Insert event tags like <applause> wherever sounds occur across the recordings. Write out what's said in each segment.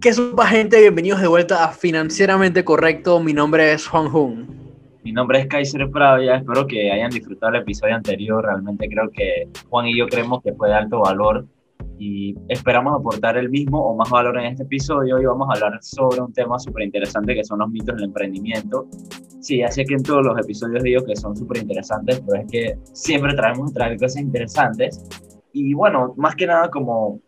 ¿Qué sopa gente? Bienvenidos de vuelta a Financieramente Correcto. Mi nombre es Juan Jun. Mi nombre es Kaiser Pravia. Espero que hayan disfrutado el episodio anterior. Realmente creo que Juan y yo creemos que fue de alto valor y esperamos aportar el mismo o más valor en este episodio. Hoy vamos a hablar sobre un tema súper interesante que son los mitos del emprendimiento. Sí, ya sé que en todos los episodios digo que son súper interesantes, pero es que siempre traemos traer cosas interesantes. Y bueno, más que nada como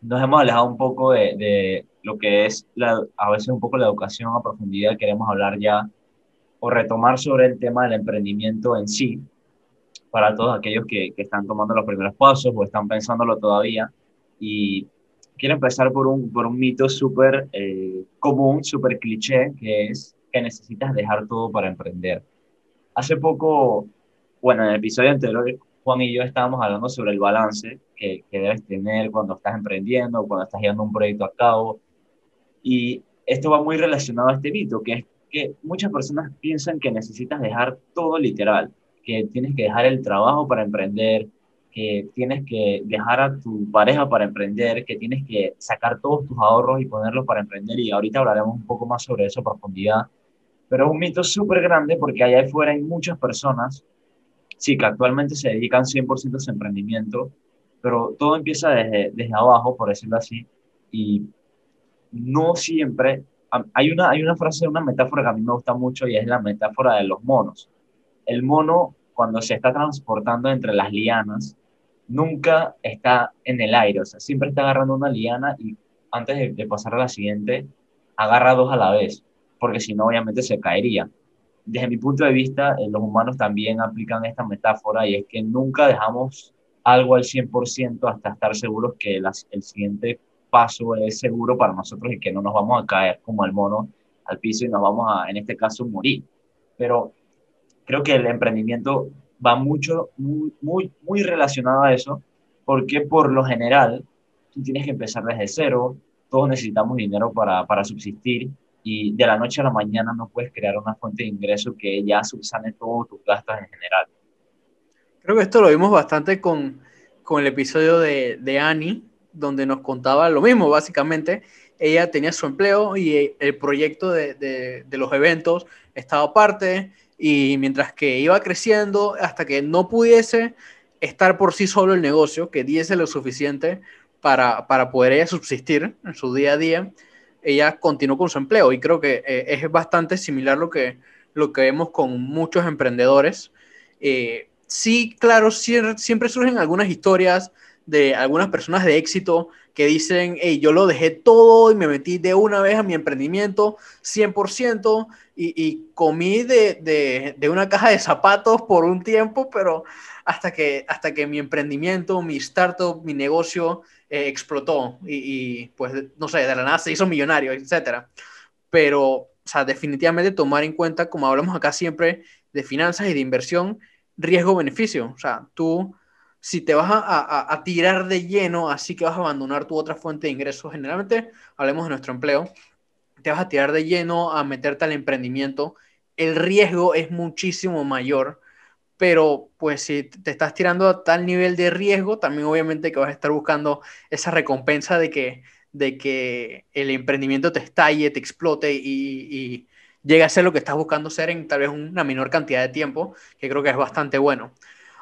nos hemos alejado un poco de, de lo que es la, a veces un poco la educación a profundidad, queremos hablar ya o retomar sobre el tema del emprendimiento en sí, para todos aquellos que, que están tomando los primeros pasos o están pensándolo todavía. Y quiero empezar por un, por un mito súper eh, común, súper cliché, que es que necesitas dejar todo para emprender. Hace poco, bueno, en el episodio anterior, Juan y yo estábamos hablando sobre el balance que, que debes tener cuando estás emprendiendo, cuando estás llevando un proyecto a cabo. Y esto va muy relacionado a este mito, que es que muchas personas piensan que necesitas dejar todo literal, que tienes que dejar el trabajo para emprender, que tienes que dejar a tu pareja para emprender, que tienes que sacar todos tus ahorros y ponerlos para emprender. Y ahorita hablaremos un poco más sobre eso a profundidad. Pero es un mito súper grande porque allá afuera hay muchas personas, sí, que actualmente se dedican 100% a su emprendimiento, pero todo empieza desde, desde abajo, por decirlo así, y no siempre. Hay una, hay una frase, una metáfora que a mí me gusta mucho y es la metáfora de los monos. El mono, cuando se está transportando entre las lianas, nunca está en el aire, o sea, siempre está agarrando una liana y antes de, pasar a la siguiente, agarra dos a la vez, porque si no, obviamente se caería. Desde mi punto de vista, eh, los humanos también aplican esta metáfora y es que nunca dejamos algo al 100% hasta estar seguros que las, el siguiente paso es seguro para nosotros y que no nos vamos a caer como el mono al piso y nos vamos a, en este caso, morir. Pero creo que el emprendimiento va mucho, muy, muy, relacionado a eso, porque por lo general tú tienes que empezar desde cero, todos necesitamos dinero para, para subsistir y de la noche a la mañana no puedes crear una fuente de ingreso que ya subsane todos tus gastos en general. Creo que esto lo vimos bastante con, con el episodio de, de Annie, donde nos contaba lo mismo, básicamente. Ella tenía su empleo y el proyecto de, de, los eventos estaba aparte y mientras que iba creciendo hasta que no pudiese estar por sí solo el negocio, que diese lo suficiente para, para poder ella subsistir en su día a día, ella continuó con su empleo y creo que eh, es bastante similar lo que, lo que vemos con muchos emprendedores. Eh, sí, claro, siempre, siempre surgen algunas historias de algunas personas de éxito que dicen, hey, yo lo dejé todo y me metí de una vez a mi emprendimiento 100% y, y comí de, de, de, una caja de zapatos por un tiempo, pero hasta que, hasta que mi emprendimiento, mi startup, mi negocio eh, explotó y, pues, no sé, de la nada se hizo millonario, etc. Pero, o sea, definitivamente tomar en cuenta, como hablamos acá siempre, de finanzas y de inversión, riesgo-beneficio. O sea, tú si te vas a, tirar de lleno, así que vas a abandonar tu otra fuente de ingresos, generalmente, hablemos de nuestro empleo, te vas a tirar de lleno a meterte al emprendimiento, el riesgo es muchísimo mayor, pero pues si te estás tirando a tal nivel de riesgo, también obviamente que vas a estar buscando esa recompensa de que, de que el emprendimiento te estalle, te explote y, y llegue a ser lo que estás buscando ser en tal vez una menor cantidad de tiempo, que creo que es bastante bueno.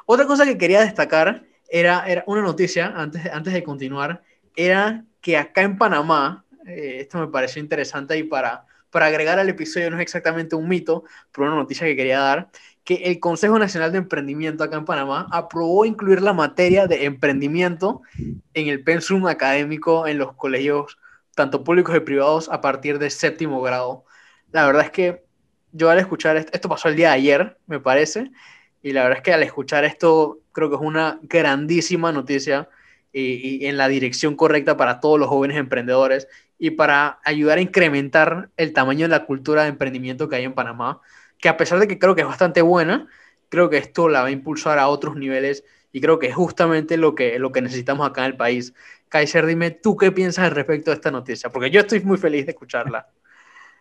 Otra cosa que quería destacar era, era una noticia, antes, antes de continuar, era que acá en Panamá, eh, esto me pareció interesante y para, para agregar al episodio no es exactamente un mito, pero una noticia que quería dar, que el Consejo Nacional de Emprendimiento acá en Panamá aprobó incluir la materia de emprendimiento en el pensum académico en los colegios, tanto públicos y privados, a partir de séptimo grado. La verdad es que yo al escuchar esto, esto pasó el día de ayer, me parece, y la verdad es que al escuchar esto, creo que es una grandísima noticia y, en la dirección correcta para todos los jóvenes emprendedores y para ayudar a incrementar el tamaño de la cultura de emprendimiento que hay en Panamá, que a pesar de que creo que es bastante buena, creo que esto la va a impulsar a otros niveles y creo que es justamente lo que, lo que necesitamos acá en el país. Kaiser, dime tú qué piensas respecto de esta noticia, porque yo estoy muy feliz de escucharla.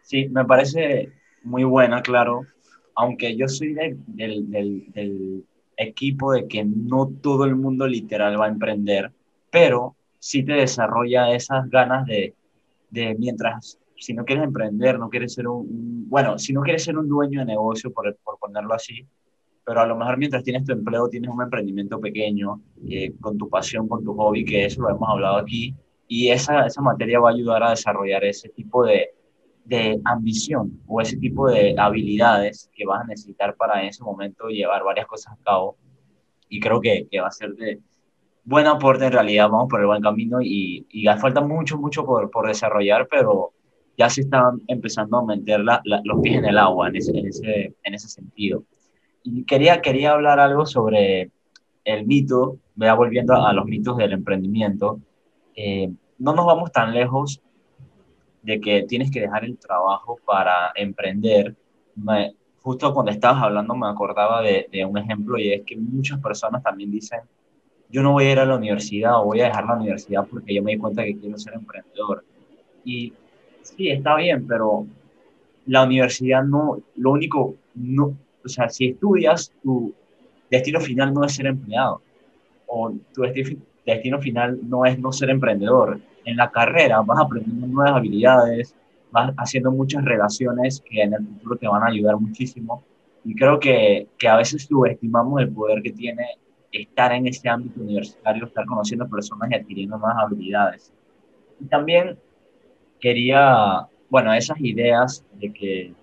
Sí, me parece muy buena, claro aunque yo soy de, del, equipo de que no todo el mundo literal va a emprender, pero sí te desarrolla esas ganas de, de mientras, si no quieres emprender, no quieres ser un, bueno, si no quieres ser un dueño de negocio, por, por ponerlo así, pero a lo mejor mientras tienes tu empleo, tienes un emprendimiento pequeño, eh, con tu pasión, con tu hobby, que eso lo hemos hablado aquí, y esa, esa materia va a ayudar a desarrollar ese tipo de, de ambición o ese tipo de habilidades que vas a necesitar para en ese momento llevar varias cosas a cabo. Y creo que, que va a ser de buen aporte en realidad, vamos por el buen camino y, y falta mucho, mucho por, por desarrollar, pero ya se están empezando a meter la, los pies en el agua en ese, en ese, en ese sentido. Y quería, quería hablar algo sobre el mito, vea volviendo a, los mitos del emprendimiento. Eh, no nos vamos tan lejos de que tienes que dejar el trabajo para emprender. justo cuando estabas hablando me acordaba de, de, un ejemplo y es que muchas personas también dicen, yo no voy a ir a la universidad o voy a dejar la universidad porque yo me di cuenta que quiero ser emprendedor. Y sí, está bien, pero la universidad no, lo único, no, o sea, si estudias, tu destino final no es ser empleado o tu destino, destino final no es no ser emprendedor. En la carrera vas aprendiendo nuevas habilidades, vas haciendo muchas relaciones que en el futuro te van a ayudar muchísimo. Y creo que, que a veces subestimamos el poder que tiene estar en ese ámbito universitario, estar conociendo personas y adquiriendo nuevas habilidades. Y también quería, bueno, esas ideas de que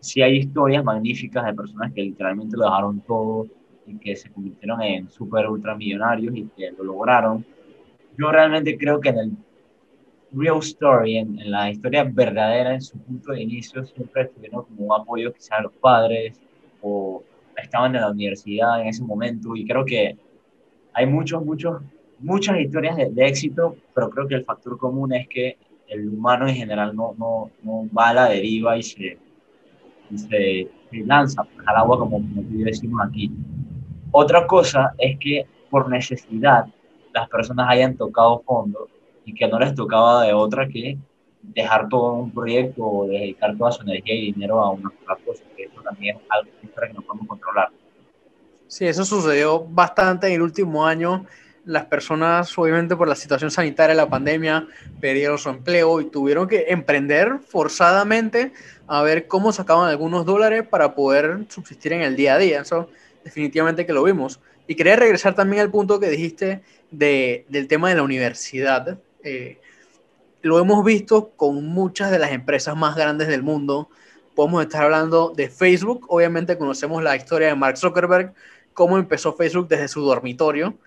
si hay historias magníficas de personas que literalmente lo dejaron todo y que se convirtieron en super ultramillonarios y que lo lograron. Yo realmente creo que en el real story, en, la historia verdadera, en su punto de inicio, siempre estuvieron como un apoyo quizás a los padres o estaban en la universidad en ese momento y creo que hay muchos, muchos, muchas historias de, éxito, pero creo que el factor común es que el humano en general no, no, no va a la deriva y se, se, lanza al agua como, como decimos aquí. Otra cosa es que por necesidad las personas hayan tocado fondo y que no les tocaba de otra que dejar todo un proyecto o dedicar toda su energía y dinero a una sola cosa, que eso también es algo que no podemos controlar. Sí, eso sucedió bastante en el último año. Las personas, obviamente por la situación sanitaria, la pandemia, perdieron su empleo y tuvieron que emprender forzadamente a ver cómo sacaban algunos dólares para poder subsistir en el día a día. Eso definitivamente que lo vimos. Y quería regresar también al punto que dijiste de, del tema de la universidad. Eh, lo hemos visto con muchas de las empresas más grandes del mundo. Podemos estar hablando de Facebook. Obviamente conocemos la historia de Mark Zuckerberg, cómo empezó Facebook desde su dormitorio.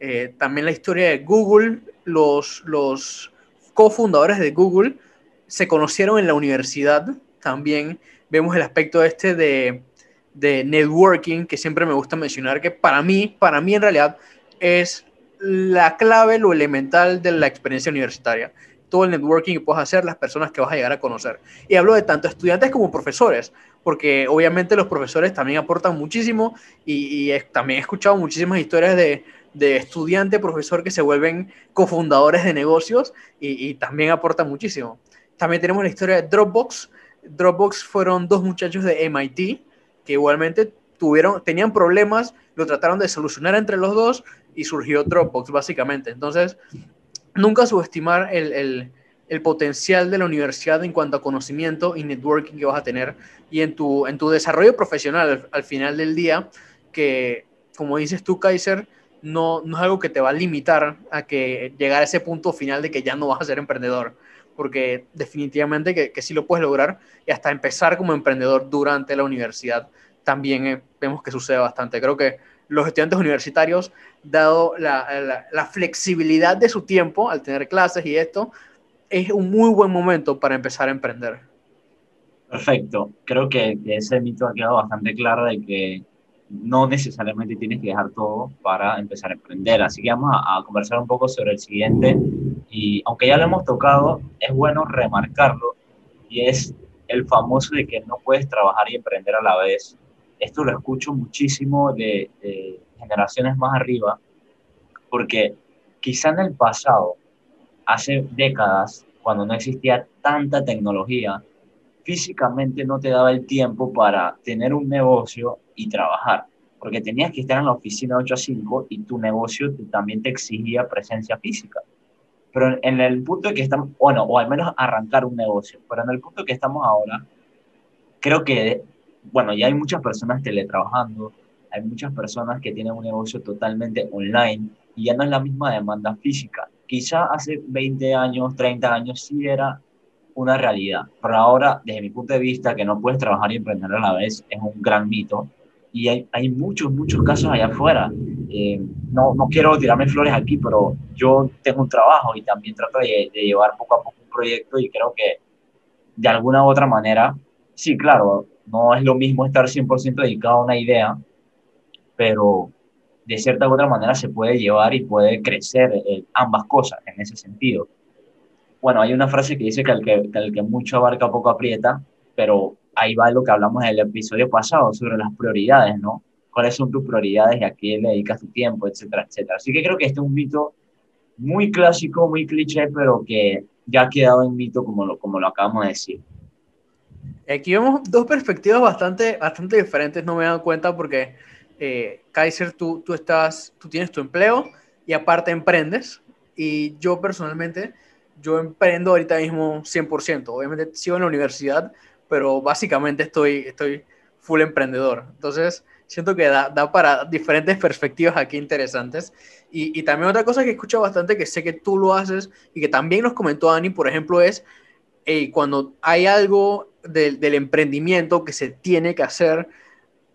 Eh, también la historia de Google. Los, los cofundadores de Google se conocieron en la universidad. También vemos el aspecto este de, de networking que siempre me gusta mencionar, que para mí, para mí en realidad es la clave, lo elemental de la experiencia universitaria todo el networking que puedes hacer, las personas que vas a llegar a conocer. Y hablo de tanto estudiantes como profesores, porque obviamente los profesores también aportan muchísimo y, también he escuchado muchísimas historias de, de estudiante, profesor que se vuelven cofundadores de negocios y, y, también aportan muchísimo. También tenemos la historia de Dropbox. Dropbox fueron dos muchachos de MIT que igualmente tuvieron, tenían problemas, lo trataron de solucionar entre los dos y surgió Dropbox básicamente. Entonces, nunca subestimar el, potencial de la universidad en cuanto a conocimiento y networking que vas a tener y en tu, en tu desarrollo profesional al, final del día, que como dices tú, Kaiser, no, no es algo que te va a limitar a que llegar a ese punto final de que ya no vas a ser emprendedor, porque definitivamente que, que sí lo puedes lograr y hasta empezar como emprendedor durante la universidad también eh, vemos que sucede bastante. Creo que los estudiantes universitarios, dado la, flexibilidad de su tiempo al tener clases y esto, es un muy buen momento para empezar a emprender. Perfecto. Creo que, ese mito ha quedado bastante claro de que no necesariamente tienes que dejar todo para empezar a emprender. Así que vamos a, a, conversar un poco sobre el siguiente. Y aunque ya lo hemos tocado, es bueno remarcarlo. Y es el famoso de que no puedes trabajar y emprender a la vez esto lo escucho muchísimo de, generaciones más arriba, porque quizá en el pasado, hace décadas, cuando no existía tanta tecnología, físicamente no te daba el tiempo para tener un negocio y trabajar, porque tenías que estar en la oficina 8 a 5 y tu negocio también te exigía presencia física. Pero en el punto de que estamos, bueno, o al menos arrancar un negocio, pero en el punto que estamos ahora, creo que, bueno, ya hay muchas personas teletrabajando, hay muchas personas que tienen un negocio totalmente online y ya no es la misma demanda física. Quizá hace 20 años, 30 años sí era una realidad, pero ahora, desde mi punto de vista, que no puedes trabajar y emprender a la vez, es un gran mito. Y hay, hay muchos, muchos casos allá afuera. Eh, no, no quiero tirarme flores aquí, pero yo tengo un trabajo y también trato de, de llevar poco a poco un proyecto y creo que de alguna u otra manera, sí, claro, no es lo mismo estar 100% dedicado a una idea, pero de cierta u otra manera se puede llevar y puede crecer eh, ambas cosas en ese sentido. Bueno, hay una frase que dice que el que, que el que mucho abarca poco aprieta, pero ahí va lo que hablamos en el episodio pasado sobre las prioridades, ¿no? ¿Cuáles son tus prioridades y a qué le dedicas tu tiempo, etcétera, etcétera? Así que creo que este es un mito muy clásico, muy cliché, pero que ya ha quedado en mito como lo, como lo acabamos de decir. Aquí vemos dos perspectivas bastante, bastante diferentes, no me he dado cuenta porque eh, Kaiser, tú, tú, estás, tú tienes tu empleo y aparte emprendes. Y yo personalmente, yo emprendo ahorita mismo 100%. Obviamente sigo en la universidad, pero básicamente estoy, estoy full emprendedor. Entonces, siento que da, da para diferentes perspectivas aquí interesantes. Y, y, también otra cosa que escucho bastante, que sé que tú lo haces y que también nos comentó Dani, por ejemplo, es eh, cuando hay algo del, emprendimiento que se tiene que hacer,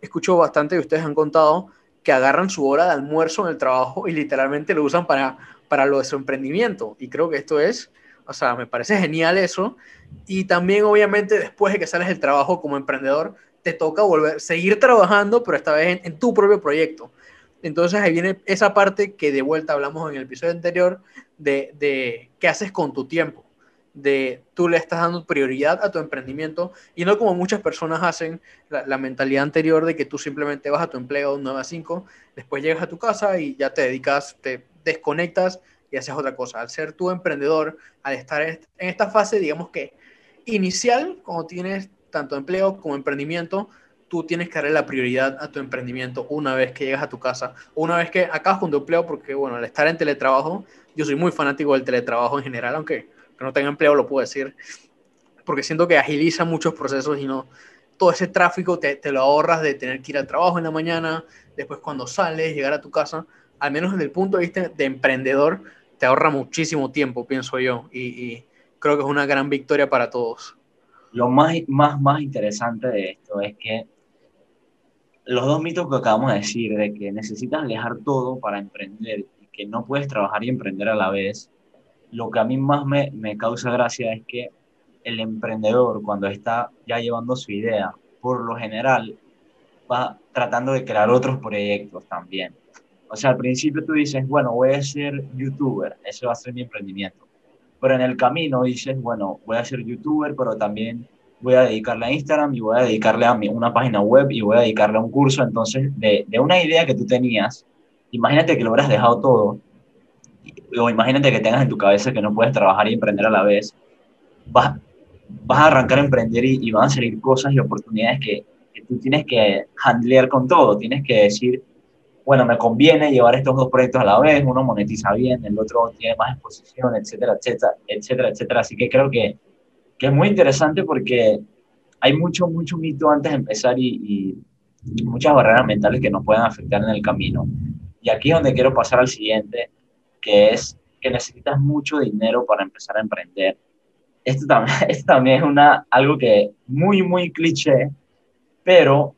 escucho bastante que ustedes han contado que agarran su hora de almuerzo en el trabajo y literalmente lo usan para, para lo de su emprendimiento. Y creo que esto es, o sea, me parece genial eso. Y también, obviamente, después de que sales del trabajo como emprendedor, te toca volver, seguir trabajando, pero esta vez en, en tu propio proyecto. Entonces ahí viene esa parte que de vuelta hablamos en el episodio anterior de, de qué haces con tu tiempo de tú le estás dando prioridad a tu emprendimiento y no como muchas personas hacen la, mentalidad anterior de que tú simplemente vas a tu empleo 9 a 5, después llegas a tu casa y ya te dedicas, te desconectas y haces otra cosa. Al ser tu emprendedor, al estar en esta fase, digamos que inicial, cuando tienes tanto empleo como emprendimiento, tú tienes que darle la prioridad a tu emprendimiento una vez que llegas a tu casa, una vez que acabas con tu empleo, porque bueno, al estar en teletrabajo, yo soy muy fanático del teletrabajo en general, aunque que no tenga empleo, lo puedo decir, porque siento que agiliza muchos procesos y no todo ese tráfico te, te, lo ahorras de tener que ir al trabajo en la mañana, después cuando sales, llegar a tu casa, al menos desde el punto de vista de emprendedor, te ahorra muchísimo tiempo, pienso yo, y, creo que es una gran victoria para todos. Lo más, más, más interesante de esto es que los dos mitos que acabamos de decir, de que necesitas dejar todo para emprender que no puedes trabajar y emprender a la vez, lo que a mí más me, me, causa gracia es que el emprendedor, cuando está ya llevando su idea, por lo general va tratando de crear otros proyectos también. O sea, al principio tú dices, bueno, voy a ser youtuber, ese va a ser mi emprendimiento. Pero en el camino dices, bueno, voy a ser youtuber, pero también voy a dedicarle a Instagram y voy a dedicarle a mi, una página web y voy a dedicarle a un curso. Entonces, de, de una idea que tú tenías, imagínate que lo hubieras dejado todo o imagínate que tengas en tu cabeza que no puedes trabajar y emprender a la vez, vas, vas a arrancar a emprender y, y, van a salir cosas y oportunidades que, que, tú tienes que handlear con todo, tienes que decir, bueno, me conviene llevar estos dos proyectos a la vez, uno monetiza bien, el otro tiene más exposición, etcétera, etcétera, etcétera, etcétera. Así que creo que, que es muy interesante porque hay mucho, mucho mito antes de empezar y, y muchas barreras mentales que nos pueden afectar en el camino. Y aquí es donde quiero pasar al siguiente, que es que necesitas mucho dinero para empezar a emprender. Esto también, <laughs> esto también es una, algo que muy, muy cliché, pero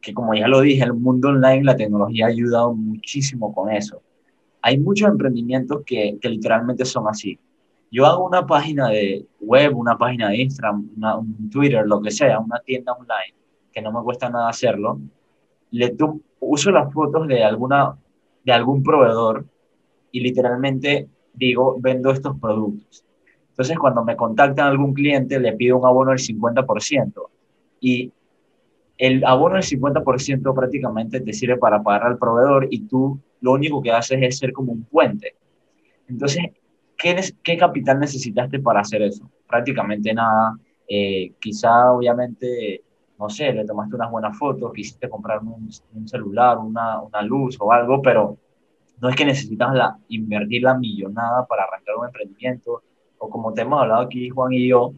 que como ya lo dije, el mundo online, la tecnología ha ayudado muchísimo con eso. Hay muchos emprendimientos que, que literalmente son así. Yo hago una página de web, una página de Instagram, una, un Twitter, lo que sea, una tienda online, que no me cuesta nada hacerlo. Le uso las fotos de, alguna, de algún proveedor y literalmente digo, vendo estos productos. Entonces, cuando me contactan algún cliente, le pido un abono del 50%. Y el abono del 50% prácticamente te sirve para pagar al proveedor y tú lo único que haces es ser como un puente. Entonces, ¿qué, qué capital necesitaste para hacer eso? Prácticamente nada. Eh, quizá, obviamente, no sé, le tomaste unas buenas fotos, quisiste comprar un, un celular, una, una luz o algo, pero no es que necesitas la, invertir la millonada para arrancar un emprendimiento, o como te hemos hablado aquí, Juan y yo,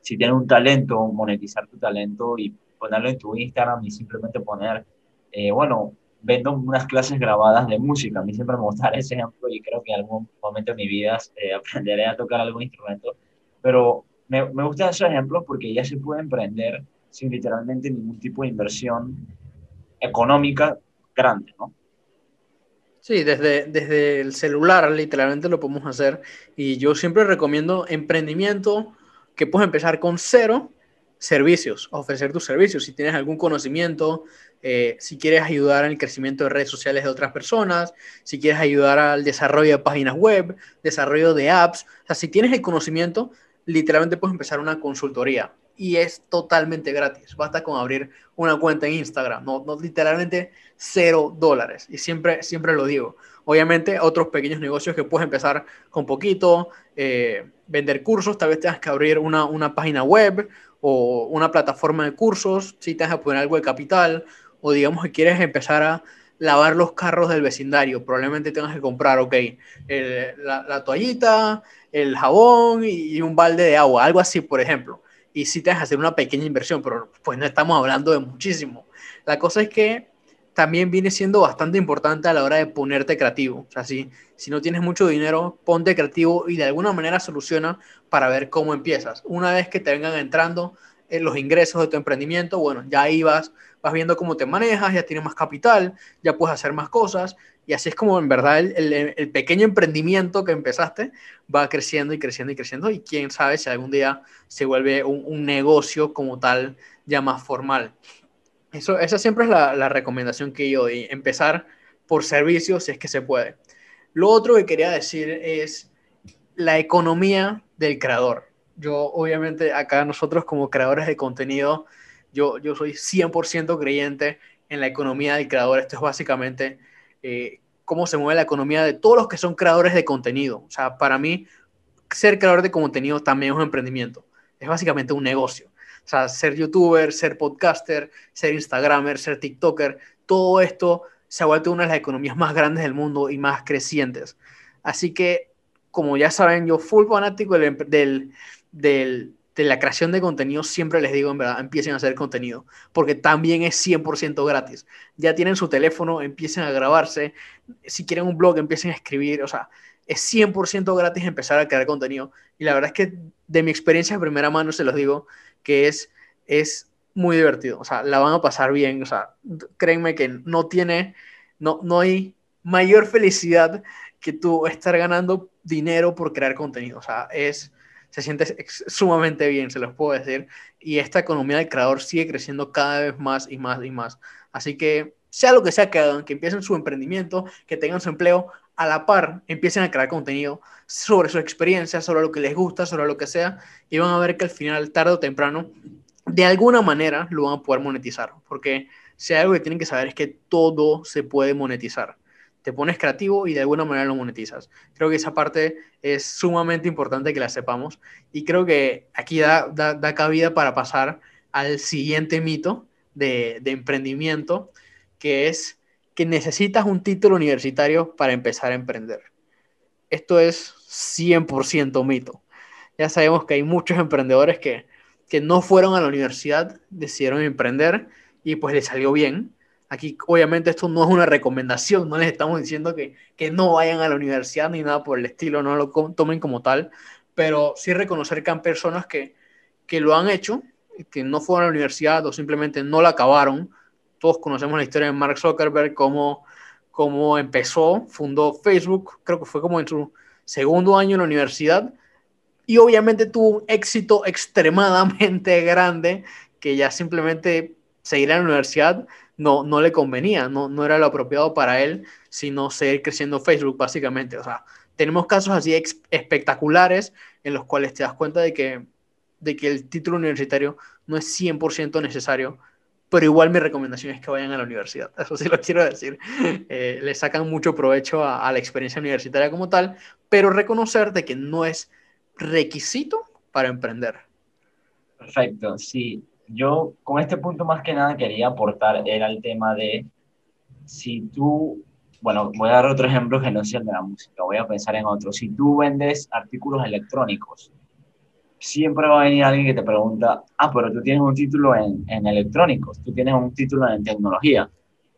si tienes un talento, monetizar tu talento y ponerlo en tu Instagram y simplemente poner, eh, bueno, vendo unas clases grabadas de música. A mí siempre me gusta <laughs> ese ejemplo y creo que en algún momento de mi vida eh, aprenderé a tocar algún instrumento. Pero me, me gustan esos ejemplos porque ya se puede emprender sin literalmente ningún tipo de inversión económica grande, ¿no? Sí, desde, desde el celular literalmente lo podemos hacer. Y yo siempre recomiendo emprendimiento que puedes empezar con cero servicios, ofrecer tus servicios. Si tienes algún conocimiento, eh, si quieres ayudar en el crecimiento de redes sociales de otras personas, si quieres ayudar al desarrollo de páginas web, desarrollo de apps, o sea, si tienes el conocimiento, literalmente puedes empezar una consultoría y es totalmente gratis. Basta con abrir una cuenta en Instagram, no, no literalmente cero dólares. Y siempre, siempre lo digo. Obviamente, otros pequeños negocios que puedes empezar con poquito, eh, vender cursos, tal vez tengas que abrir una, una, página web o una plataforma de cursos, si tengas que poner algo de capital, o digamos que quieres empezar a lavar los carros del vecindario, probablemente tengas que comprar, ok, la, la, toallita, el jabón y un balde de agua, algo así, por ejemplo y sí te que hacer una pequeña inversión, pero pues no estamos hablando de muchísimo. La cosa es que también viene siendo bastante importante a la hora de ponerte creativo. O sea, si, si no tienes mucho dinero, ponte creativo y de alguna manera soluciona para ver cómo empiezas. Una vez que te vengan entrando en los ingresos de tu emprendimiento, bueno, ya ahí vas, vas viendo cómo te manejas, ya tienes más capital, ya puedes hacer más cosas y así es como en verdad el, pequeño emprendimiento que empezaste va creciendo y creciendo y creciendo y quién sabe si algún día se vuelve un, negocio como tal ya más formal. Eso, esa siempre es la, recomendación que yo doy, empezar por servicios si es que se puede. Lo otro que quería decir es la economía del creador. Yo obviamente acá nosotros como creadores de contenido, yo, yo soy 100% creyente en la economía del creador. Esto es básicamente eh, cómo se mueve la economía de todos los que son creadores de contenido. O sea, para mí, ser creador de contenido también es un emprendimiento. Es básicamente un negocio. O sea, ser youtuber, ser podcaster, ser instagramer, ser tiktoker, todo esto se ha vuelto una de las economías más grandes del mundo y más crecientes. Así que, como ya saben, yo full fanático del, del, del de la creación de contenido, siempre les digo, en verdad, empiecen a hacer contenido, porque también es 100% gratis. Ya tienen su teléfono, empiecen a grabarse, si quieren un blog, empiecen a escribir, o sea, es 100% gratis empezar a crear contenido. Y la verdad es que de mi experiencia de primera mano se los digo que es, es muy divertido, o sea, la van a pasar bien, o sea, créanme que no tiene, no, no hay mayor felicidad que tú estar ganando dinero por crear contenido, o sea, es se siente sumamente bien, se los puedo decir. Y esta economía del creador sigue creciendo cada vez más y más y más. Así que, sea lo que sea que hagan, que empiecen su emprendimiento, que tengan su empleo, a la par empiecen a crear contenido sobre su experiencia, sobre lo que les gusta, sobre lo que sea, y van a ver que al final, tarde o temprano, de alguna manera lo van a poder monetizar. Porque si hay algo que tienen que saber es que todo se puede monetizar te pones creativo y de alguna manera lo monetizas. Creo que esa parte es sumamente importante que la sepamos y creo que aquí da, da, cabida para pasar al siguiente mito de, de emprendimiento, que es que necesitas un título universitario para empezar a emprender. Esto es 100% mito. Ya sabemos que hay muchos emprendedores que, que no fueron a la universidad, decidieron emprender y pues les salió bien Aquí, obviamente, esto no es una recomendación, no les estamos diciendo que, que no vayan a la universidad ni nada por el estilo, no lo tomen como tal, pero sí reconocer que hay personas que, que lo han hecho, que no fueron a la universidad o simplemente no la acabaron. Todos conocemos la historia de Mark Zuckerberg, cómo, cómo empezó, fundó Facebook, creo que fue como en su segundo año en la universidad, y obviamente tuvo un éxito <laughs> extremadamente grande que ya simplemente seguir a la universidad no, no le convenía, no, no era lo apropiado para él, sino seguir creciendo Facebook, básicamente. O sea, tenemos casos así espectaculares en los cuales te das cuenta de que, de que el título universitario no es 100% necesario, pero igual mi recomendación es que vayan a la universidad, <laughs> eso sí lo quiero decir. Eh, le sacan mucho provecho a, a, la experiencia universitaria como tal, pero reconocer de que no es requisito para emprender. Perfecto, sí yo con este punto más que nada quería aportar era el tema de si tú bueno, voy a dar otro ejemplo que no sea de la música, voy a pensar en otro. Si tú vendes artículos electrónicos, siempre va a venir alguien que te pregunta, ah, pero tú tienes un título en, en electrónicos, tú tienes un título en tecnología.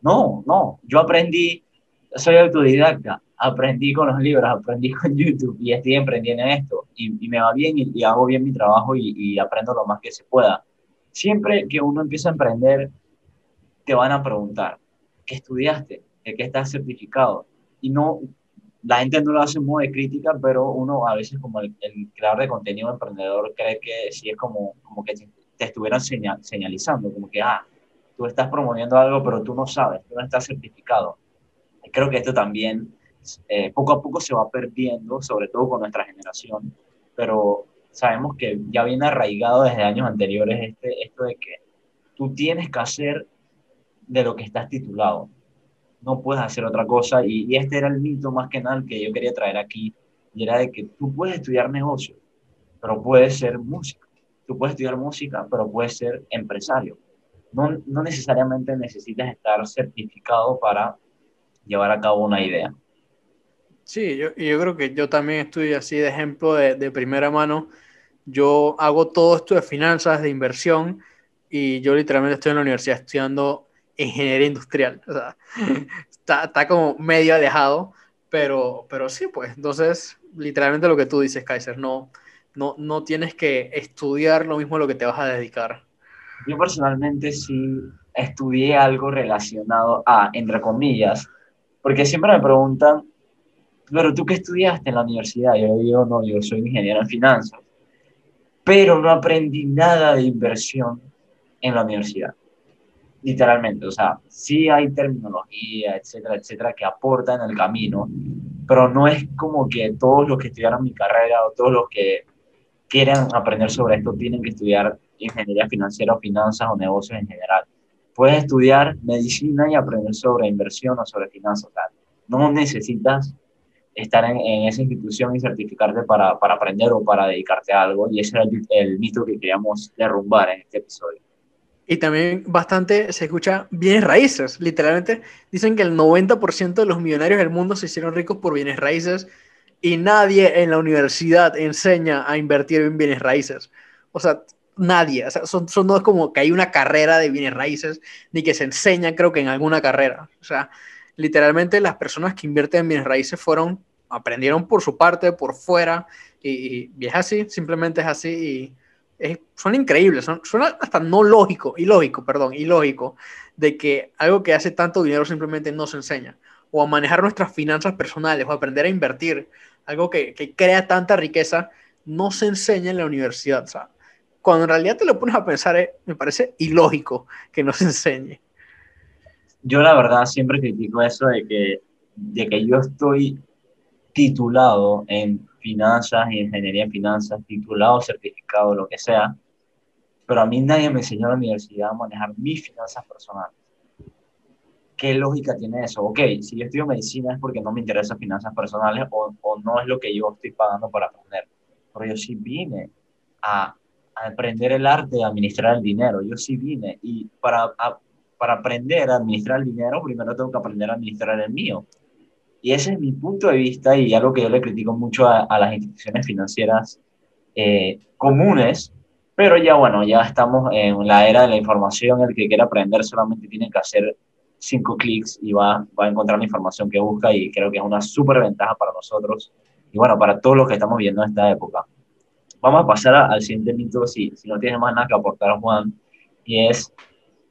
No, no, yo aprendí, soy autodidacta, aprendí con los libros, aprendí con YouTube y estoy emprendiendo en esto y, y me va bien y, hago bien mi trabajo y, y aprendo lo más que se pueda. Siempre que uno empieza a emprender, te van a preguntar, ¿qué estudiaste? ¿De qué estás certificado? Y no, la gente no lo hace en de crítica, pero uno a veces como el, creador de contenido emprendedor cree que sí es como, como que te, estuvieran señalizando, como que, ah, tú estás promoviendo algo, pero tú no sabes, tú no estás certificado. Creo que esto también eh, poco a poco se va perdiendo, sobre todo con nuestra generación, pero sabemos que ya viene arraigado desde años anteriores este, esto de que tú tienes que hacer de lo que estás titulado no puedes hacer otra cosa. Y, este era el mito más que nada que yo quería traer aquí, y era de que tú puedes estudiar negocio, pero puedes ser músico. Tú puedes estudiar música, pero puedes ser empresario. No, no necesariamente necesitas estar certificado para llevar a cabo una idea. Sí, yo, yo creo que yo también estoy así de ejemplo de, de primera mano. Yo hago todo esto de finanzas, de inversión, y yo literalmente estoy en la universidad estudiando ingeniería industrial. O sea, <laughs> está, está, como medio alejado, pero, pero sí, pues. Entonces, literalmente lo que tú dices, Kaiser, no, no, no tienes que estudiar lo mismo a lo que te vas a dedicar. Yo personalmente sí estudié algo relacionado a, entre comillas, porque siempre me preguntan, pero tú qué estudiaste en la universidad? Yo digo, no, yo soy ingeniero en finanzas, pero no aprendí nada de inversión en la universidad literalmente, o sea, sí hay terminología, etcétera, etcétera, que aportan el camino, pero no es como que todos los que estudiaron mi carrera o todos los que quieren aprender sobre esto tienen que estudiar ingeniería financiera o finanzas o negocios en general. Puedes estudiar medicina y aprender sobre inversión o sobre finanzas. O sea, no necesitas estar en, esa institución y certificarte para, para, aprender o para dedicarte a algo. Y ese era el, el mito que queríamos derrumbar en este episodio. Y también bastante se escucha bienes raíces. Literalmente dicen que el 90% de los millonarios del mundo se hicieron ricos por bienes raíces y nadie en la universidad enseña a invertir en bienes raíces. O sea, nadie. O sea, son, son no es como que hay una carrera de bienes raíces ni que se enseña, creo que en alguna carrera. O sea, literalmente las personas que invierten en bienes raíces fueron, aprendieron por su parte, por fuera y, y es así, simplemente es así y son increíbles, son, suena hasta no lógico, ilógico, perdón, ilógico, de que algo que hace tanto dinero simplemente no se enseña, o a manejar nuestras finanzas personales, o aprender a invertir, algo que, que crea tanta riqueza, no se enseña en la universidad. Sea, cuando en realidad te lo pones a pensar, eh, me parece ilógico que no se enseñe. Yo la verdad siempre critico eso de que, de que yo estoy titulado en finanzas, ingeniería en finanzas, titulado, certificado, lo que sea, pero a mí nadie me enseñó en la universidad a manejar mis finanzas personales. ¿Qué lógica tiene eso? Ok, si yo estudio medicina es porque no me interesan finanzas personales o, o no es lo que yo estoy pagando para aprender. Pero yo sí vine a, a aprender el arte de administrar el dinero. Yo sí vine y para, para aprender a administrar el dinero, primero tengo que aprender a administrar el mío. Y ese es mi punto de vista y algo que yo le critico mucho a, las instituciones financieras eh, comunes, pero ya bueno, ya estamos en la era de la información, el que quiera aprender solamente tiene que hacer cinco clics y va, va a encontrar la información que busca y creo que es una súper ventaja para nosotros y bueno, para todos los que estamos viendo en esta época. Vamos a pasar al siguiente mito, si, si no tienes más nada que aportar, Juan, y es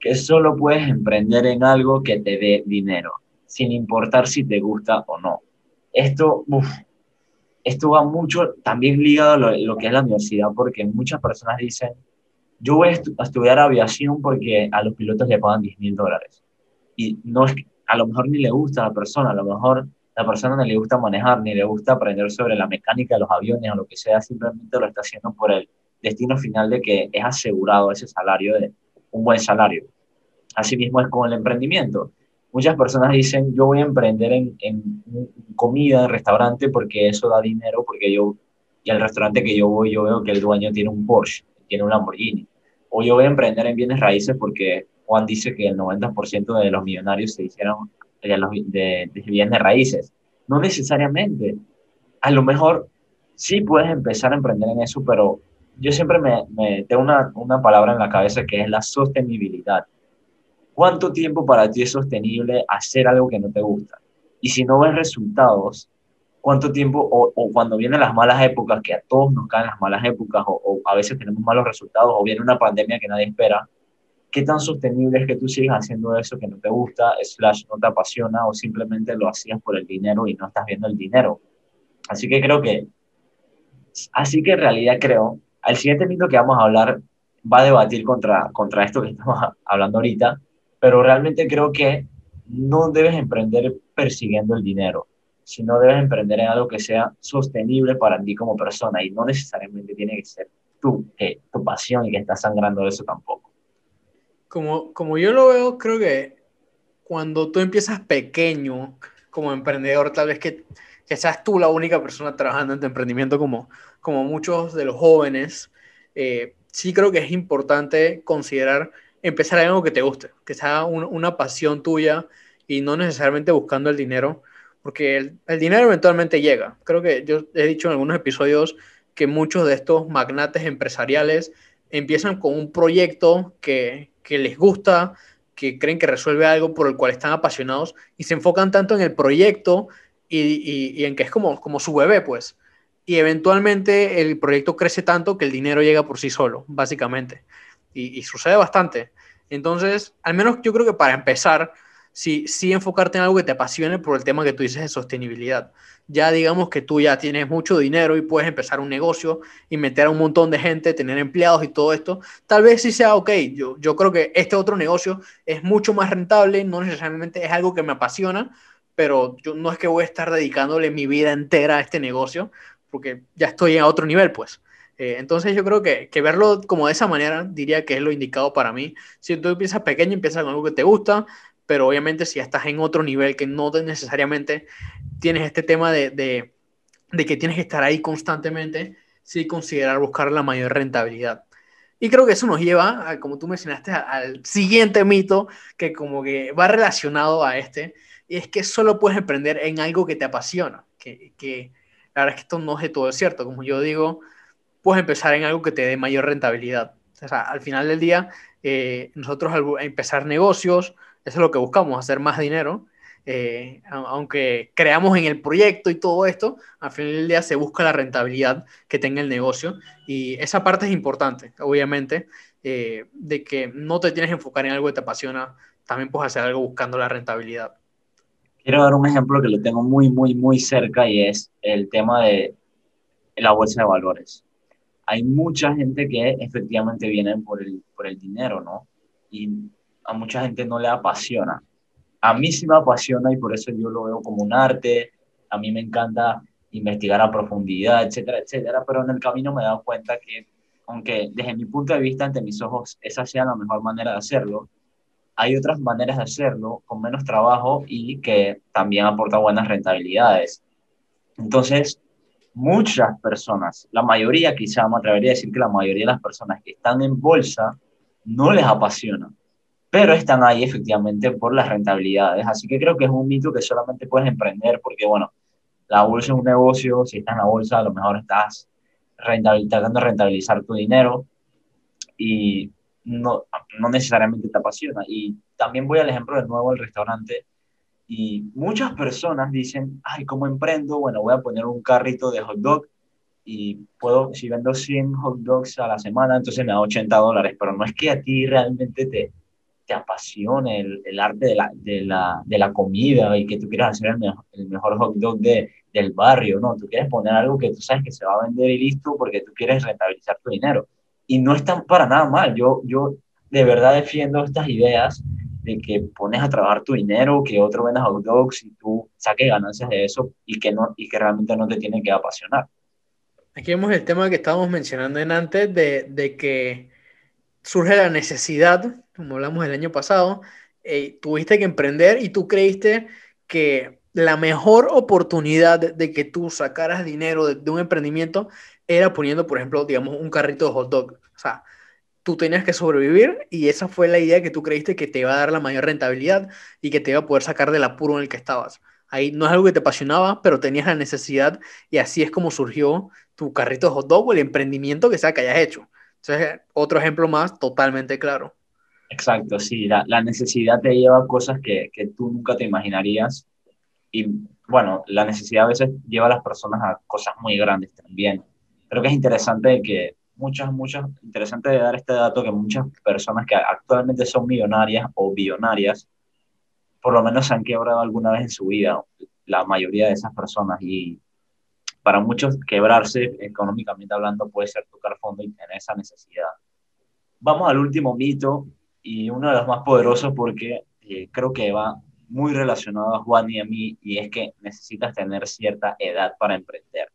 que solo puedes emprender en algo que te dé dinero sin importar si te gusta o no. Esto, esto va mucho también ligado a lo, que es la universidad, porque muchas personas dicen, yo voy a, estudiar aviación porque a los pilotos le pagan 10 mil dólares. Y no es, a lo mejor ni le gusta a la persona, a lo mejor la persona no le gusta manejar, ni le gusta aprender sobre la mecánica de los aviones o lo que sea, simplemente lo está haciendo por el destino final de que es asegurado ese salario, de un buen salario. Asimismo es con el emprendimiento muchas personas dicen, yo voy a emprender en, en, comida, en restaurante, porque eso da dinero, porque yo, y al restaurante que yo voy, yo veo que el dueño tiene un Porsche, tiene un Lamborghini. O yo voy a emprender en bienes raíces porque Juan dice que el 90% de los millonarios se hicieron de, de, de bienes raíces. No necesariamente. A lo mejor sí puedes empezar a emprender en eso, pero yo siempre me, me tengo una, una palabra en la cabeza que es la sostenibilidad. ¿Cuánto tiempo para ti es sostenible hacer algo que no te gusta? Y si no ves resultados, ¿cuánto tiempo, o, cuando vienen las malas épocas, que a todos nos caen las malas épocas, o, a veces tenemos malos resultados, o viene una pandemia que nadie espera, ¿qué tan sostenible es que tú sigas haciendo eso que no te gusta, slash no te apasiona, o simplemente lo hacías por el dinero y no estás viendo el dinero? Así que creo que, así que en realidad creo el siguiente mito que vamos a hablar va a debatir contra, contra esto que estamos <laughs> hablando ahorita, pero realmente creo que no debes emprender persiguiendo el dinero, sino debes emprender en algo que sea sostenible para ti como persona y no necesariamente tiene que ser que, tu pasión y que estás sangrando de eso tampoco. Como, como yo lo veo, creo que cuando tú empiezas pequeño como emprendedor, tal vez que, que seas tú la única persona trabajando en tu emprendimiento como, como muchos de los jóvenes, eh, sí creo que es importante considerar empezar algo que te guste, que sea una pasión tuya y no necesariamente buscando el dinero, porque el, el, dinero eventualmente llega. Creo que yo he dicho en algunos episodios que muchos de estos magnates empresariales empiezan con un proyecto que, que les gusta, que creen que resuelve algo por el cual están apasionados y se enfocan tanto en el proyecto y, y, y en que es como, como su bebé, pues y eventualmente el proyecto crece tanto que el dinero llega por sí solo, básicamente. Y, sucede bastante. Entonces, al menos yo creo que para empezar, sí, sí enfocarte en algo que te apasione por el tema que tú dices de sostenibilidad. Ya digamos que tú ya tienes mucho dinero y puedes empezar un negocio y meter a un montón de gente, tener empleados y todo esto. Tal vez sí sea, ok, yo, yo creo que este otro negocio es mucho más rentable, no necesariamente es algo que me apasiona, pero yo no es que voy a estar dedicándole mi vida entera a este negocio, porque ya estoy a otro nivel, pues. Eh, entonces yo creo que, verlo como de esa manera diría que es lo indicado para mí. Si tú empiezas pequeño, empiezas con algo que te gusta, pero obviamente si estás en otro nivel que no necesariamente tienes este tema de, que tienes que estar ahí constantemente, sí considerar buscar la mayor rentabilidad. Y creo que eso nos lleva, a, como tú mencionaste, al siguiente mito que como que va relacionado a este, y es que solo puedes emprender en algo que te apasiona, que, que la verdad es que esto no es de todo cierto. Como yo digo, puedes empezar en algo que te dé mayor rentabilidad. O sea, al final del día, eh, nosotros al empezar negocios, eso es lo que buscamos, hacer más dinero. Eh, aunque creamos en el proyecto y todo esto, al final del día se busca la rentabilidad que tenga el negocio y esa parte es importante, obviamente, eh, de que no te tienes que enfocar en algo que te apasiona, también puedes hacer algo buscando la rentabilidad. Quiero dar un ejemplo que lo tengo muy, muy, muy cerca y es el tema de la bolsa de valores. Hay mucha gente que efectivamente viene por el, por el dinero, ¿no? Y a mucha gente no le apasiona. A mí sí me apasiona y por eso yo lo veo como un arte. A mí me encanta investigar a profundidad, etcétera, etcétera, pero en el camino me he dado cuenta que, aunque desde mi punto de vista, ante mis ojos, esa sea la mejor manera de hacerlo, hay otras maneras de hacerlo con menos trabajo y que también aporta buenas rentabilidades. Entonces, muchas personas, la mayoría quizá, me atrevería a decir que la mayoría de las personas que están en bolsa no les apasiona, pero están ahí efectivamente por las rentabilidades. Así que creo que es un mito que solamente puedes emprender porque, bueno, la bolsa es un negocio, si estás en la bolsa a lo mejor estás tratando de rentabilizar tu dinero y no, no necesariamente te apasiona. Y también voy al ejemplo de nuevo del restaurante. Y muchas personas dicen, ay, ¿cómo emprendo? Bueno, voy a poner un carrito de hot dog y puedo, si vendo 100 hot dogs a la semana, entonces me da 80 dólares, pero no es que a ti realmente te, te apasione el, el arte de la, de, la, de la, comida y que tú quieras hacer el mejor, el mejor hot dog de, del barrio, ¿no? Tú quieres poner algo que tú sabes que se va a vender y listo porque tú quieres rentabilizar tu dinero y no están para nada mal. Yo, yo de verdad defiendo estas ideas de que pones a trabajar tu dinero, que otro venda hot dogs y tú saques ganancias de eso y que, no, y que realmente no te tiene que apasionar. Aquí vemos el tema que estábamos mencionando en antes de, de que surge la necesidad, como hablamos el año pasado, eh, tuviste que emprender y tú creíste que la mejor oportunidad de que tú sacaras dinero de, de, un emprendimiento era poniendo, por ejemplo, digamos, un carrito de hot dog. O sea, tú tenías que sobrevivir y esa fue la idea que tú creíste que te iba a dar la mayor rentabilidad y que te iba a poder sacar del apuro en el que estabas. Ahí no es algo que te apasionaba, pero tenías la necesidad y así es como surgió tu carrito de hot dog o el emprendimiento que sea que hayas hecho. Entonces, otro ejemplo más totalmente claro. Exacto, sí, la, necesidad te lleva a cosas que, que, tú nunca te imaginarías y bueno, la necesidad a veces lleva a las personas a cosas muy grandes también. Creo que es interesante que muchas, muchas, interesante dar este dato que muchas personas que actualmente son millonarias o billonarias, por lo menos se han quebrado alguna vez en su vida, la mayoría de esas personas. Y para muchos quebrarse económicamente hablando puede ser tocar fondo y tener esa necesidad. Vamos al último mito y uno de los más poderosos porque eh, creo que va muy relacionado a Juan y a mí y es que necesitas tener cierta edad para emprender.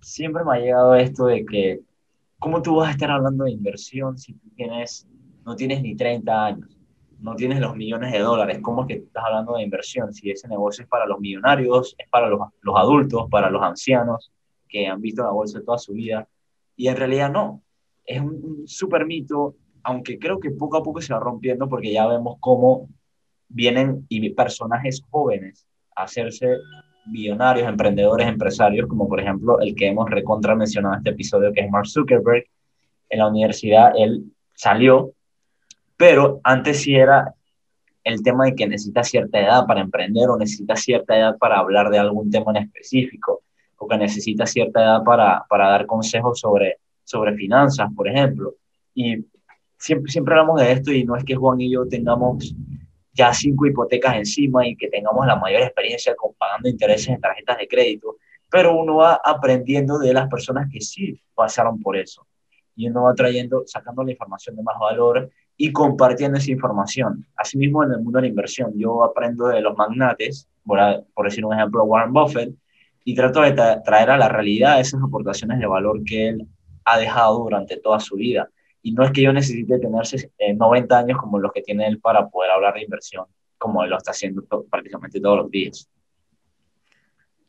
Siempre me ha llegado esto de que, ¿cómo tú vas a estar hablando de inversión si tú tienes, no tienes ni 30 años? No tienes los millones de dólares. ¿Cómo es que estás hablando de inversión si ese negocio es para los millonarios, es para los, los adultos, para los ancianos que han visto la bolsa toda su vida? Y en realidad no. Es un, un súper mito, aunque creo que poco a poco se va rompiendo porque ya vemos cómo vienen y personajes jóvenes a hacerse millonarios, emprendedores, empresarios, como por ejemplo el que hemos recontra mencionado en este episodio, que es Mark Zuckerberg. En la universidad él salió, pero antes sí era el tema de que necesita cierta edad para emprender o necesita cierta edad para hablar de algún tema en específico o que necesita cierta edad para, para dar consejos sobre, sobre finanzas, por ejemplo. Y siempre, siempre hablamos de esto y no es que Juan y yo tengamos ya cinco hipotecas encima y que tengamos la mayor experiencia con pagando intereses en tarjetas de crédito, pero uno va aprendiendo de las personas que sí pasaron por eso y uno va trayendo, sacando la información de más valor y compartiendo esa información. Asimismo, en el mundo de la inversión, yo aprendo de los magnates, por, por decir un ejemplo, Warren Buffett, y trato de traer a la realidad esas aportaciones de valor que él ha dejado durante toda su vida. Y no es que yo necesite tener 90 eh, años como los que tiene él para poder hablar de inversión, como él lo está haciendo prácticamente todos los días.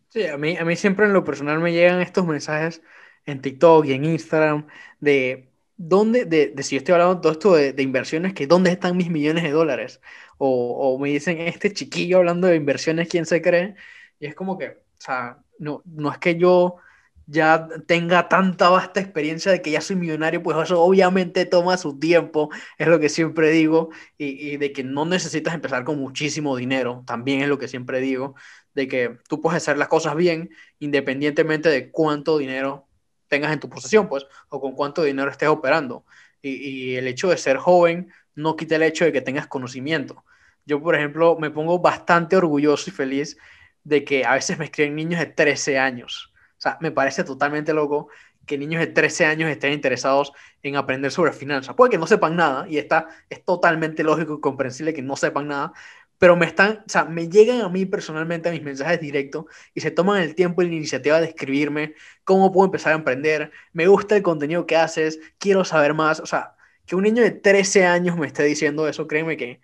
Sí, a mí, a mí siempre en lo personal me llegan estos mensajes en TikTok y en Instagram de dónde, de, de si yo estoy hablando todo esto de, de, inversiones, que dónde están mis millones de dólares. O, o, me dicen, este chiquillo hablando de inversiones, ¿quién se cree? Y es como que, o sea, no, no es que yo ya tenga tanta vasta experiencia de que ya soy millonario, pues eso obviamente toma su tiempo, es lo que siempre digo, y, y, de que no necesitas empezar con muchísimo dinero, también es lo que siempre digo, de que tú puedes hacer las cosas bien independientemente de cuánto dinero tengas en tu posesión, pues, o con cuánto dinero estés operando. Y, y el hecho de ser joven no quita el hecho de que tengas conocimiento. Yo, por ejemplo, me pongo bastante orgulloso y feliz de que a veces me escriben niños de 13 años me parece totalmente loco que niños de 13 años estén interesados en aprender sobre finanzas. Puede que no sepan nada, y está, es totalmente lógico y comprensible que no sepan nada, pero me están, o sea, me llegan a mí personalmente a mis mensajes directos y se toman el tiempo y la iniciativa de escribirme cómo puedo empezar a emprender, me gusta el contenido que haces, quiero saber más, o sea, que un niño de 13 años me esté diciendo eso, créeme que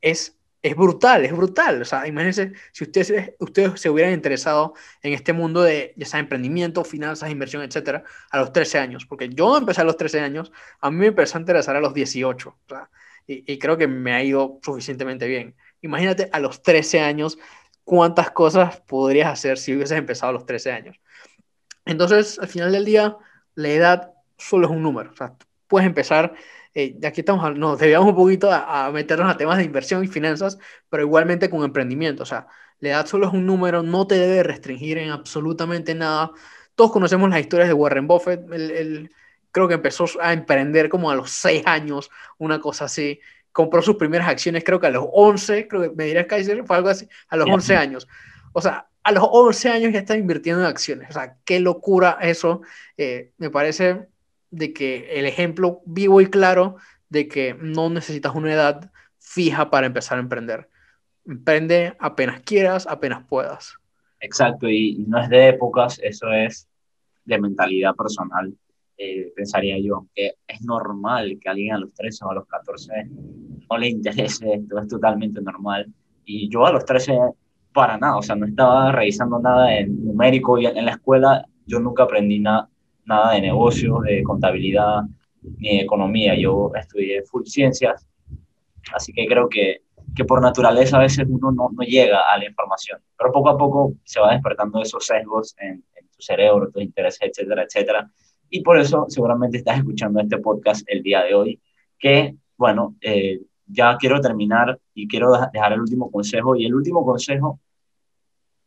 es es brutal, es brutal. O sea, imagínense si ustedes, ustedes se hubieran interesado en este mundo de, ya sea emprendimiento, finanzas, inversión, etcétera, a los 13 años. Porque yo empecé a los 13 años, a mí me empezó a interesar a los 18. O sea, y, y, creo que me ha ido suficientemente bien. Imagínate a los 13 años cuántas cosas podrías hacer si hubieses empezado a los 13 años. Entonces, al final del día, la edad solo es un número. O sea, puedes empezar eh, aquí estamos, nos debíamos un poquito a, a, meternos a temas de inversión y finanzas, pero igualmente con emprendimiento. O sea, la edad solo es un número, no te debe restringir en absolutamente nada. Todos conocemos las historias de Warren Buffett. Él, creo que empezó a emprender como a los 6 años, una cosa así. Compró sus primeras acciones, creo que a los 11, creo que me dirás Kaiser, fue algo así, a los 11 años. O sea, a los 11 años ya está invirtiendo en acciones. O sea, qué locura eso. Eh, me parece de que el ejemplo vivo y claro de que no necesitas una edad fija para empezar a emprender. Emprende apenas quieras, apenas puedas. Exacto, y no es de épocas, eso es de mentalidad personal, eh, pensaría yo, que es normal que alguien a los 13 o a los 14 no le interese esto, es totalmente normal. Y yo a los 13 para nada, o sea, no estaba revisando nada en numérico y en la escuela yo nunca aprendí nada nada de negocios, de contabilidad, ni economía, yo estudié full ciencias, así que creo que, que por naturaleza a veces uno no, no, llega a la información, pero poco a poco se va despertando esos sesgos en, en tu cerebro, tus intereses, etcétera, etcétera, y por eso seguramente estás escuchando este podcast el día de hoy, que, bueno, eh, ya quiero terminar y quiero dejar el último consejo, y el último consejo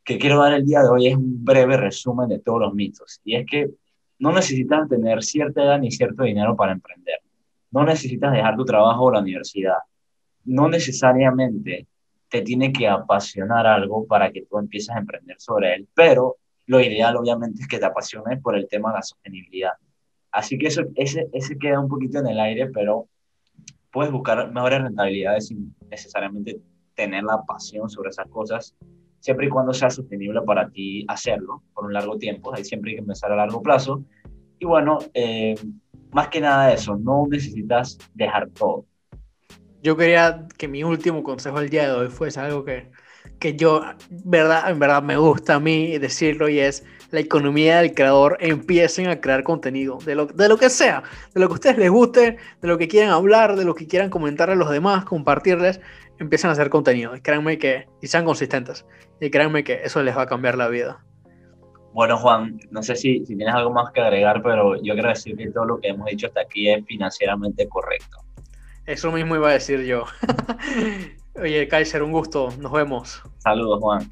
que quiero dar el día de hoy es un breve resumen de todos los mitos. Y es que no necesitas tener cierta edad ni cierto dinero para emprender. No necesitas dejar tu trabajo o la universidad. No necesariamente te tiene que apasionar algo para que tú empieces a emprender sobre él, pero lo ideal obviamente es que te apasiones por el tema de la sostenibilidad. Así que eso, ese, ese queda un poquito en el aire, pero puedes buscar mejores rentabilidades sin necesariamente tener la pasión sobre esas cosas siempre y cuando sea sostenible para ti hacerlo por un largo tiempo, ahí siempre hay que empezar a largo plazo. Y bueno, eh, más que nada eso, no necesitas dejar todo. Yo quería que mi último consejo el día de hoy fuese algo que, que yo, verdad, en verdad me gusta a mí decirlo y es la economía del creador, empiecen a crear contenido, de lo, de lo que sea, de lo que a ustedes les guste, de lo que quieran hablar, de lo que quieran comentar a los demás, compartirles, empiecen a hacer contenido. Y créanme que, y sean consistentes, y créanme que eso les va a cambiar la vida. Bueno, Juan, no sé si, si tienes algo más que agregar, pero yo quiero decir que todo lo que hemos dicho hasta aquí es financieramente correcto. Eso mismo iba a decir yo. <laughs> Oye, Kaiser, un gusto. Nos vemos. Saludos, Juan.